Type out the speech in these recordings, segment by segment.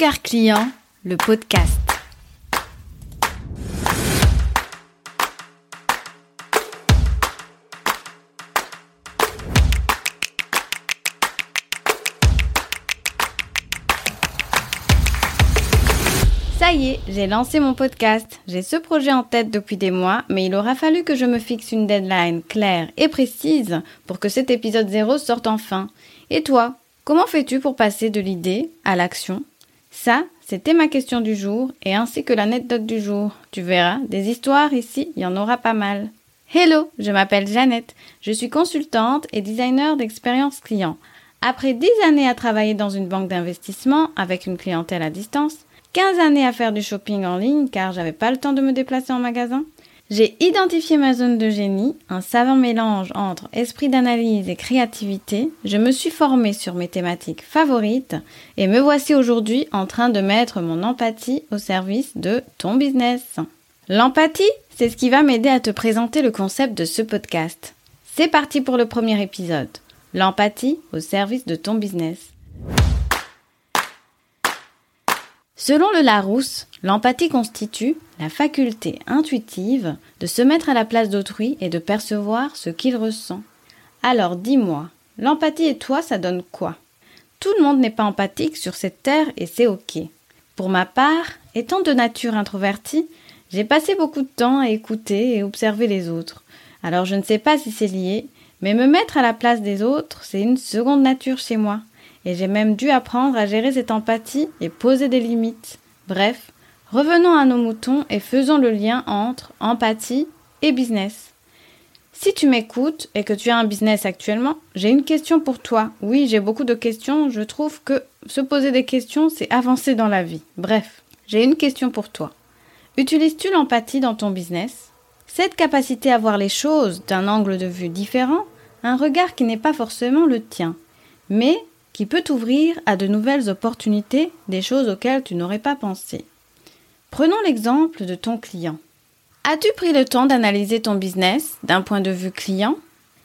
Regard client, le podcast. Ça y est, j'ai lancé mon podcast. J'ai ce projet en tête depuis des mois, mais il aura fallu que je me fixe une deadline claire et précise pour que cet épisode 0 sorte enfin. Et toi, comment fais-tu pour passer de l'idée à l'action? Ça, c'était ma question du jour et ainsi que l'anecdote du jour. Tu verras, des histoires ici, il y en aura pas mal. Hello, je m'appelle Jeannette. Je suis consultante et designer d'expérience client. Après 10 années à travailler dans une banque d'investissement avec une clientèle à distance, 15 années à faire du shopping en ligne car j'avais pas le temps de me déplacer en magasin. J'ai identifié ma zone de génie, un savant mélange entre esprit d'analyse et créativité. Je me suis formée sur mes thématiques favorites et me voici aujourd'hui en train de mettre mon empathie au service de ton business. L'empathie, c'est ce qui va m'aider à te présenter le concept de ce podcast. C'est parti pour le premier épisode. L'empathie au service de ton business. Selon le Larousse, l'empathie constitue la faculté intuitive de se mettre à la place d'autrui et de percevoir ce qu'il ressent. Alors dis-moi, l'empathie et toi, ça donne quoi? Tout le monde n'est pas empathique sur cette terre et c'est ok. Pour ma part, étant de nature introvertie, j'ai passé beaucoup de temps à écouter et observer les autres. Alors je ne sais pas si c'est lié, mais me mettre à la place des autres, c'est une seconde nature chez moi et j'ai même dû apprendre à gérer cette empathie et poser des limites. Bref, revenons à nos moutons et faisons le lien entre empathie et business. Si tu m'écoutes et que tu as un business actuellement, j'ai une question pour toi. Oui, j'ai beaucoup de questions. Je trouve que se poser des questions, c'est avancer dans la vie. Bref, j'ai une question pour toi. Utilises-tu l'empathie dans ton business? Cette capacité à voir les choses d'un angle de vue différent, un regard qui n'est pas forcément le tien, mais qui peut t'ouvrir à de nouvelles opportunités, des choses auxquelles tu n'aurais pas pensé. Prenons l'exemple de ton client. As-tu pris le temps d'analyser ton business d'un point de vue client?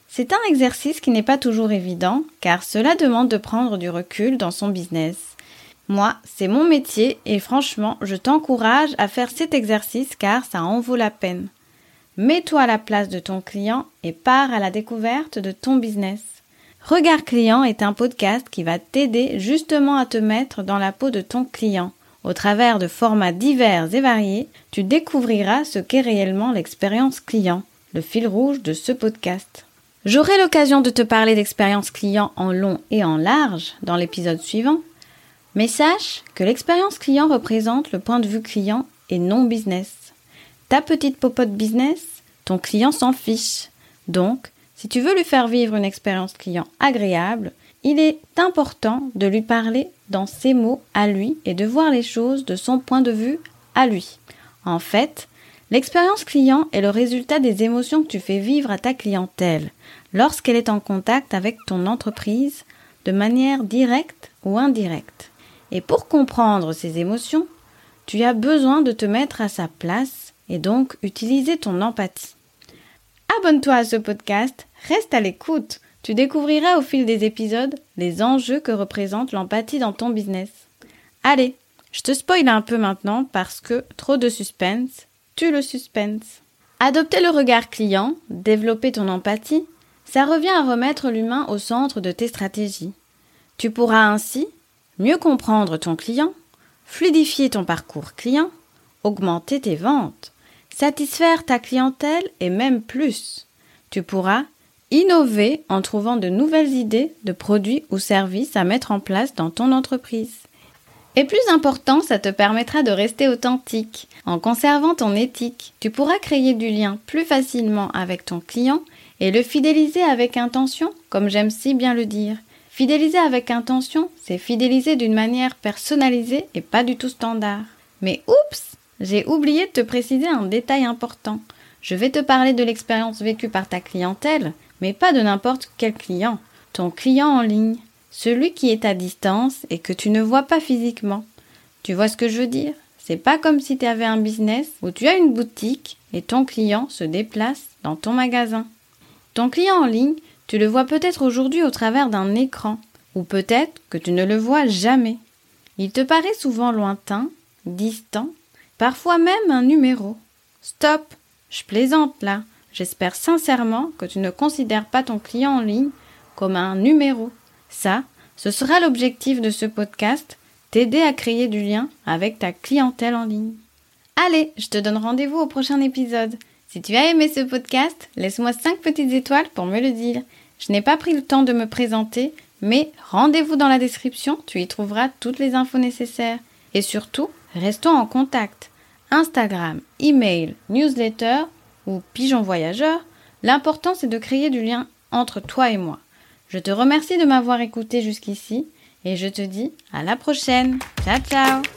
C'est un exercice qui n'est pas toujours évident car cela demande de prendre du recul dans son business. Moi, c'est mon métier et franchement, je t'encourage à faire cet exercice car ça en vaut la peine. Mets-toi à la place de ton client et pars à la découverte de ton business. Regard Client est un podcast qui va t'aider justement à te mettre dans la peau de ton client. Au travers de formats divers et variés, tu découvriras ce qu'est réellement l'expérience client, le fil rouge de ce podcast. J'aurai l'occasion de te parler d'expérience client en long et en large dans l'épisode suivant, mais sache que l'expérience client représente le point de vue client et non business. Ta petite popote business, ton client s'en fiche. Donc, si tu veux lui faire vivre une expérience client agréable, il est important de lui parler dans ses mots à lui et de voir les choses de son point de vue à lui. En fait, l'expérience client est le résultat des émotions que tu fais vivre à ta clientèle lorsqu'elle est en contact avec ton entreprise de manière directe ou indirecte. Et pour comprendre ces émotions, tu as besoin de te mettre à sa place et donc utiliser ton empathie. Abonne-toi à ce podcast, reste à l'écoute. Tu découvriras au fil des épisodes les enjeux que représente l'empathie dans ton business. Allez, je te spoil un peu maintenant parce que trop de suspense tue le suspense. Adopter le regard client, développer ton empathie, ça revient à remettre l'humain au centre de tes stratégies. Tu pourras ainsi mieux comprendre ton client, fluidifier ton parcours client, augmenter tes ventes, satisfaire ta clientèle et même plus. Tu pourras innover en trouvant de nouvelles idées de produits ou services à mettre en place dans ton entreprise. Et plus important, ça te permettra de rester authentique. En conservant ton éthique, tu pourras créer du lien plus facilement avec ton client et le fidéliser avec intention, comme j'aime si bien le dire. Fidéliser avec intention, c'est fidéliser d'une manière personnalisée et pas du tout standard. Mais oups, j'ai oublié de te préciser un détail important. Je vais te parler de l'expérience vécue par ta clientèle, mais pas de n'importe quel client. Ton client en ligne, celui qui est à distance et que tu ne vois pas physiquement. Tu vois ce que je veux dire? C'est pas comme si tu avais un business où tu as une boutique et ton client se déplace dans ton magasin. Ton client en ligne, tu le vois peut-être aujourd'hui au travers d'un écran, ou peut-être que tu ne le vois jamais. Il te paraît souvent lointain, distant, parfois même un numéro. Stop, je plaisante là. J'espère sincèrement que tu ne considères pas ton client en ligne comme un numéro. Ça, ce sera l'objectif de ce podcast, t'aider à créer du lien avec ta clientèle en ligne. Allez, je te donne rendez-vous au prochain épisode. Si tu as aimé ce podcast, laisse-moi 5 petites étoiles pour me le dire. Je n'ai pas pris le temps de me présenter, mais rendez-vous dans la description, tu y trouveras toutes les infos nécessaires. Et surtout, restons en contact. Instagram, email, newsletter ou pigeon voyageur, l'important c'est de créer du lien entre toi et moi. Je te remercie de m'avoir écouté jusqu'ici et je te dis à la prochaine. Ciao ciao